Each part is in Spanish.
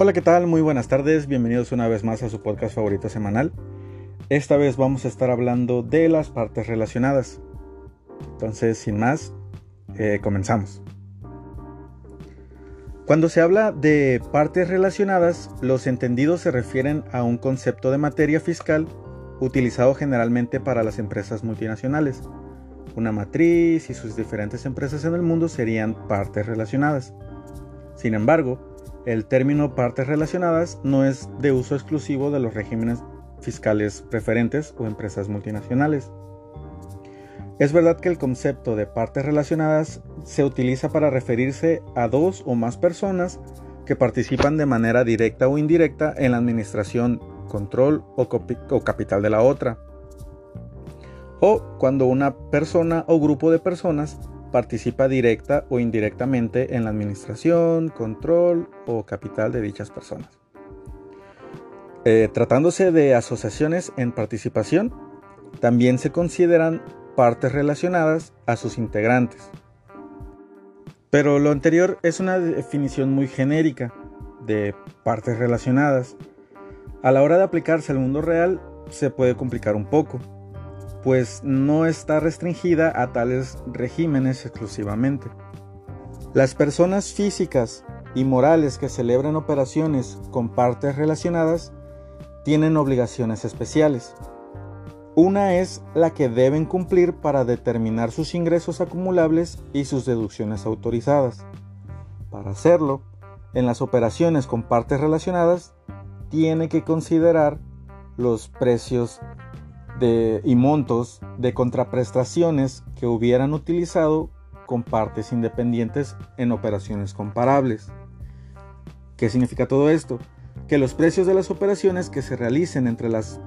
Hola, ¿qué tal? Muy buenas tardes, bienvenidos una vez más a su podcast favorito semanal. Esta vez vamos a estar hablando de las partes relacionadas. Entonces, sin más, eh, comenzamos. Cuando se habla de partes relacionadas, los entendidos se refieren a un concepto de materia fiscal utilizado generalmente para las empresas multinacionales. Una matriz y sus diferentes empresas en el mundo serían partes relacionadas. Sin embargo, el término partes relacionadas no es de uso exclusivo de los regímenes fiscales preferentes o empresas multinacionales. Es verdad que el concepto de partes relacionadas se utiliza para referirse a dos o más personas que participan de manera directa o indirecta en la administración, control o, capital de la otra. O cuando una persona o grupo de personas participa directa o indirectamente en la administración, control o capital de dichas personas. Eh, tratándose de asociaciones en participación, también se consideran partes relacionadas a sus integrantes. Pero lo anterior es una definición muy genérica de partes relacionadas. A la hora de aplicarse al mundo real se puede complicar un poco pues no está restringida a tales regímenes exclusivamente. Las personas físicas y morales que celebran operaciones con partes relacionadas tienen obligaciones especiales. Una es la que deben cumplir para determinar sus ingresos acumulables y sus deducciones autorizadas. Para hacerlo, en las operaciones con partes relacionadas, tiene que considerar los precios y montos de contraprestaciones que hubieran utilizado con partes independientes en operaciones comparables. ¿Qué significa todo esto? Que los precios de las operaciones que se realicen entre las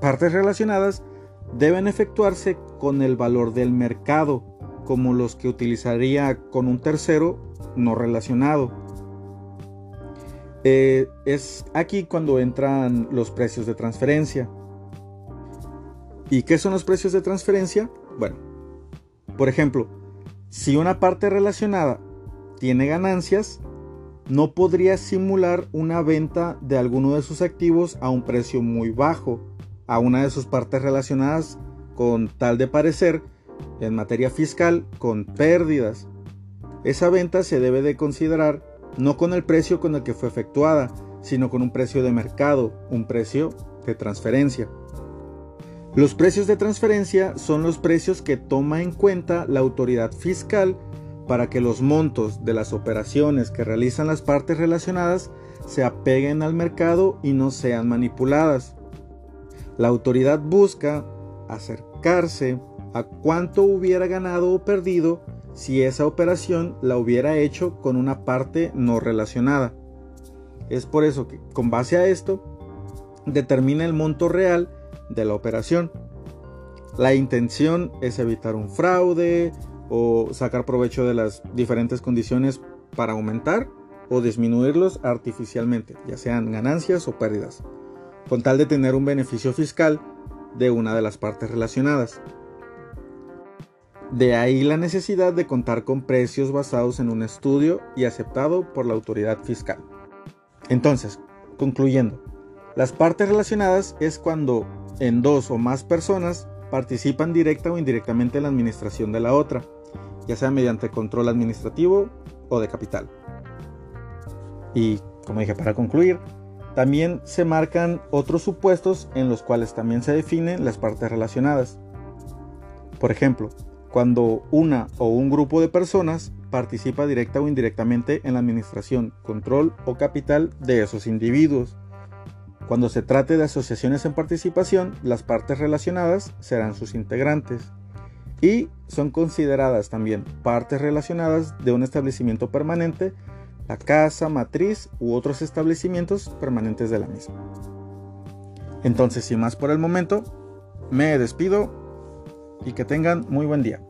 partes relacionadas deben efectuarse con el valor del mercado, como los que utilizaría con un tercero no relacionado. Eh, es aquí cuando entran los precios de transferencia. ¿Y qué son los precios de transferencia? Bueno, por ejemplo, si una parte relacionada tiene ganancias, no podría simular una venta de alguno de sus activos a un precio muy bajo a una de sus partes relacionadas con tal de parecer en materia fiscal con pérdidas. Esa venta se debe de considerar no con el precio con el que fue efectuada, sino con un precio de mercado, un precio de transferencia. Los precios de transferencia son los precios que toma en cuenta la autoridad fiscal para que los montos de las operaciones que realizan las partes relacionadas se apeguen al mercado y no sean manipuladas. La autoridad busca acercarse a cuánto hubiera ganado o perdido si esa operación la hubiera hecho con una parte no relacionada. Es por eso que con base a esto determina el monto real de la operación. La intención es evitar un fraude o sacar provecho de las diferentes condiciones para aumentar o disminuirlos artificialmente, ya sean ganancias o pérdidas, con tal de tener un beneficio fiscal de una de las partes relacionadas. De ahí la necesidad de contar con precios basados en un estudio y aceptado por la autoridad fiscal. Entonces, concluyendo, las partes relacionadas es cuando en dos o más personas participan directa o indirectamente en la administración de la otra, ya sea mediante control administrativo o de capital. Y como dije para concluir, también se marcan otros supuestos en los cuales también se definen las partes relacionadas. Por ejemplo, cuando una o un grupo de personas participa directa o indirectamente en la administración, control o capital de esos individuos cuando se trate de asociaciones en participación, las partes relacionadas serán sus integrantes y son consideradas también partes relacionadas de un establecimiento permanente, la casa, matriz u otros establecimientos permanentes de la misma. Entonces, sin más por el momento, me despido y que tengan muy buen día.